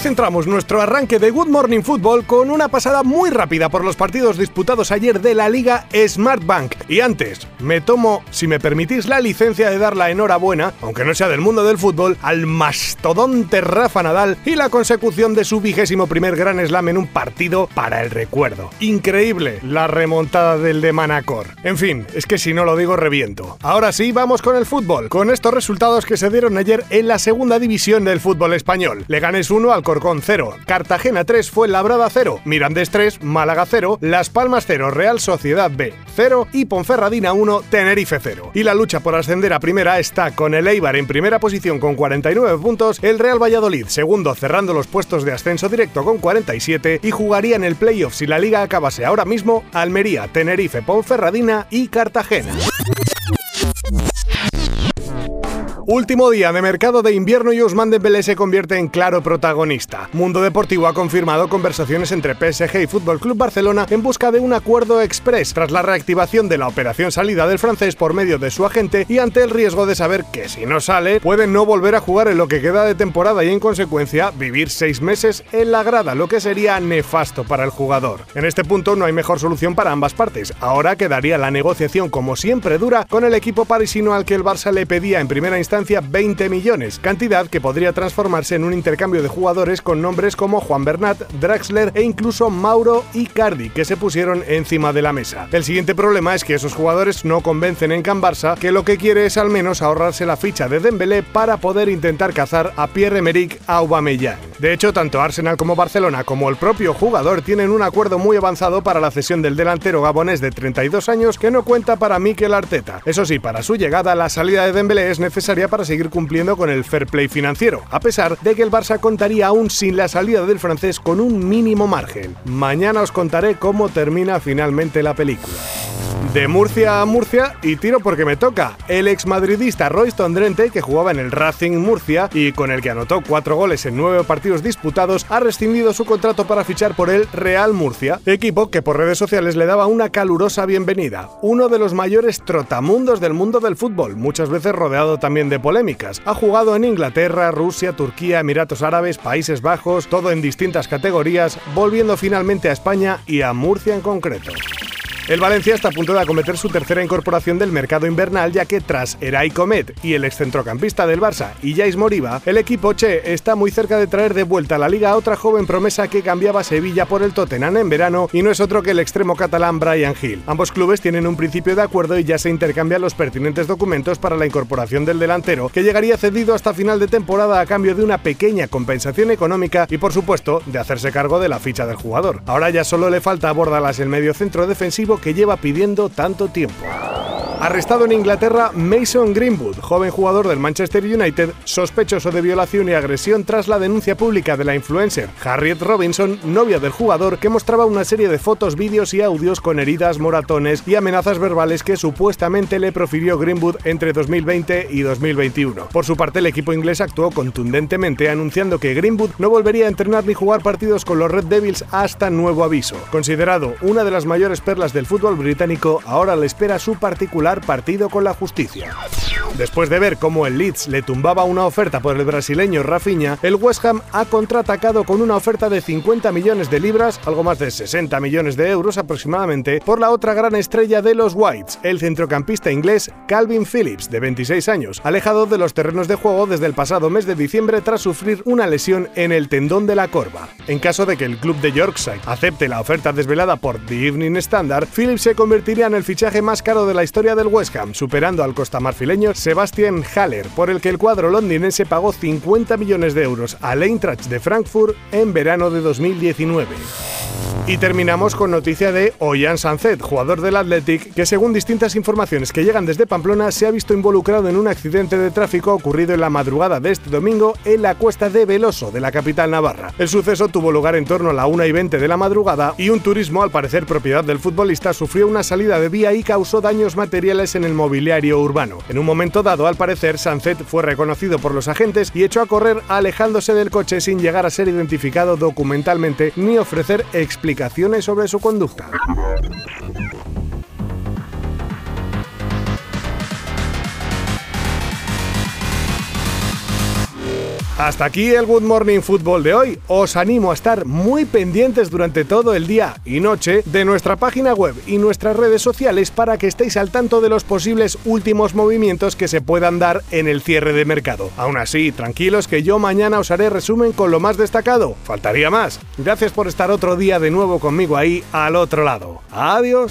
Centramos nuestro arranque de Good Morning Football con una pasada muy rápida por los partidos disputados ayer de la Liga Smart Bank. Y antes, me tomo, si me permitís, la licencia de dar la enhorabuena, aunque no sea del mundo del fútbol, al mastodonte Rafa Nadal y la consecución de su vigésimo primer Gran Slam en un partido para el recuerdo. Increíble la remontada del de Manacor. En fin, es que si no lo digo reviento. Ahora sí, vamos con el fútbol, con estos resultados que se dieron ayer en la segunda división del fútbol español. Le ganes uno Alcorcón 0, Cartagena 3 fue Labrada 0, Mirandés 3, Málaga 0, Las Palmas 0, Real Sociedad B 0 y Ponferradina 1, Tenerife 0. Y la lucha por ascender a primera está con el Eibar en primera posición con 49 puntos, el Real Valladolid segundo cerrando los puestos de ascenso directo con 47 y jugaría en el playoff si la liga acabase ahora mismo Almería, Tenerife, Ponferradina y Cartagena. Último día de mercado de invierno y Ousmane Dembélé se convierte en claro protagonista. Mundo Deportivo ha confirmado conversaciones entre PSG y Fútbol Club Barcelona en busca de un acuerdo express tras la reactivación de la operación salida del francés por medio de su agente y ante el riesgo de saber que si no sale puede no volver a jugar en lo que queda de temporada y en consecuencia vivir seis meses en la grada, lo que sería nefasto para el jugador. En este punto no hay mejor solución para ambas partes. Ahora quedaría la negociación como siempre dura con el equipo parisino al que el Barça le pedía en primera instancia 20 millones, cantidad que podría transformarse en un intercambio de jugadores con nombres como Juan Bernat, Draxler e incluso Mauro Icardi, que se pusieron encima de la mesa. El siguiente problema es que esos jugadores no convencen en Can Barça, que lo que quiere es al menos ahorrarse la ficha de Dembélé para poder intentar cazar a Pierre-Emerick Aubameyang. De hecho, tanto Arsenal como Barcelona como el propio jugador tienen un acuerdo muy avanzado para la cesión del delantero gabonés de 32 años que no cuenta para Mikel Arteta. Eso sí, para su llegada la salida de Dembélé es necesaria para seguir cumpliendo con el fair play financiero, a pesar de que el Barça contaría aún sin la salida del francés con un mínimo margen. Mañana os contaré cómo termina finalmente la película. De Murcia a Murcia y tiro porque me toca. El ex madridista Royston Drenthe, que jugaba en el Racing Murcia y con el que anotó cuatro goles en nueve partidos disputados, ha rescindido su contrato para fichar por el Real Murcia, equipo que por redes sociales le daba una calurosa bienvenida. Uno de los mayores trotamundos del mundo del fútbol, muchas veces rodeado también de polémicas. Ha jugado en Inglaterra, Rusia, Turquía, Emiratos Árabes, Países Bajos, todo en distintas categorías, volviendo finalmente a España y a Murcia en concreto. El Valencia está a punto de acometer su tercera incorporación del mercado invernal, ya que tras Eray Comet y el excentrocampista del Barça, Illais Moriba, el equipo Che está muy cerca de traer de vuelta a la liga a otra joven promesa que cambiaba Sevilla por el Tottenham en verano y no es otro que el extremo catalán Brian Hill. Ambos clubes tienen un principio de acuerdo y ya se intercambian los pertinentes documentos para la incorporación del delantero, que llegaría cedido hasta final de temporada a cambio de una pequeña compensación económica y por supuesto de hacerse cargo de la ficha del jugador. Ahora ya solo le falta a Bordalas el medio centro defensivo que lleva pidiendo tanto tiempo. Arrestado en Inglaterra Mason Greenwood, joven jugador del Manchester United, sospechoso de violación y agresión tras la denuncia pública de la influencer Harriet Robinson, novia del jugador, que mostraba una serie de fotos, vídeos y audios con heridas, moratones y amenazas verbales que supuestamente le profirió Greenwood entre 2020 y 2021. Por su parte, el equipo inglés actuó contundentemente anunciando que Greenwood no volvería a entrenar ni jugar partidos con los Red Devils hasta nuevo aviso. Considerado una de las mayores perlas del fútbol británico, ahora le espera su particular partido con la justicia. Después de ver cómo el Leeds le tumbaba una oferta por el brasileño Rafinha, el West Ham ha contraatacado con una oferta de 50 millones de libras, algo más de 60 millones de euros aproximadamente, por la otra gran estrella de los Whites, el centrocampista inglés Calvin Phillips, de 26 años, alejado de los terrenos de juego desde el pasado mes de diciembre tras sufrir una lesión en el tendón de la corva. En caso de que el club de Yorkshire acepte la oferta desvelada por The Evening Standard, Phillips se convertiría en el fichaje más caro de la historia del West Ham, superando al costamarfileño Sebastian Haller, por el que el cuadro londinense pagó 50 millones de euros al Eintracht de Frankfurt en verano de 2019. Y terminamos con noticia de Ollán Sanzet, jugador del Athletic, que según distintas informaciones que llegan desde Pamplona se ha visto involucrado en un accidente de tráfico ocurrido en la madrugada de este domingo en la cuesta de Veloso, de la capital navarra. El suceso tuvo lugar en torno a la 1 y 20 de la madrugada y un turismo, al parecer propiedad del futbolista, sufrió una salida de vía y causó daños materiales en el mobiliario urbano. En un momento dado, al parecer, Sanzet fue reconocido por los agentes y echó a correr alejándose del coche sin llegar a ser identificado documentalmente ni ofrecer explicaciones sobre su conducta. Hasta aquí el Good Morning Football de hoy. Os animo a estar muy pendientes durante todo el día y noche de nuestra página web y nuestras redes sociales para que estéis al tanto de los posibles últimos movimientos que se puedan dar en el cierre de mercado. Aún así, tranquilos que yo mañana os haré resumen con lo más destacado. Faltaría más. Gracias por estar otro día de nuevo conmigo ahí al otro lado. Adiós.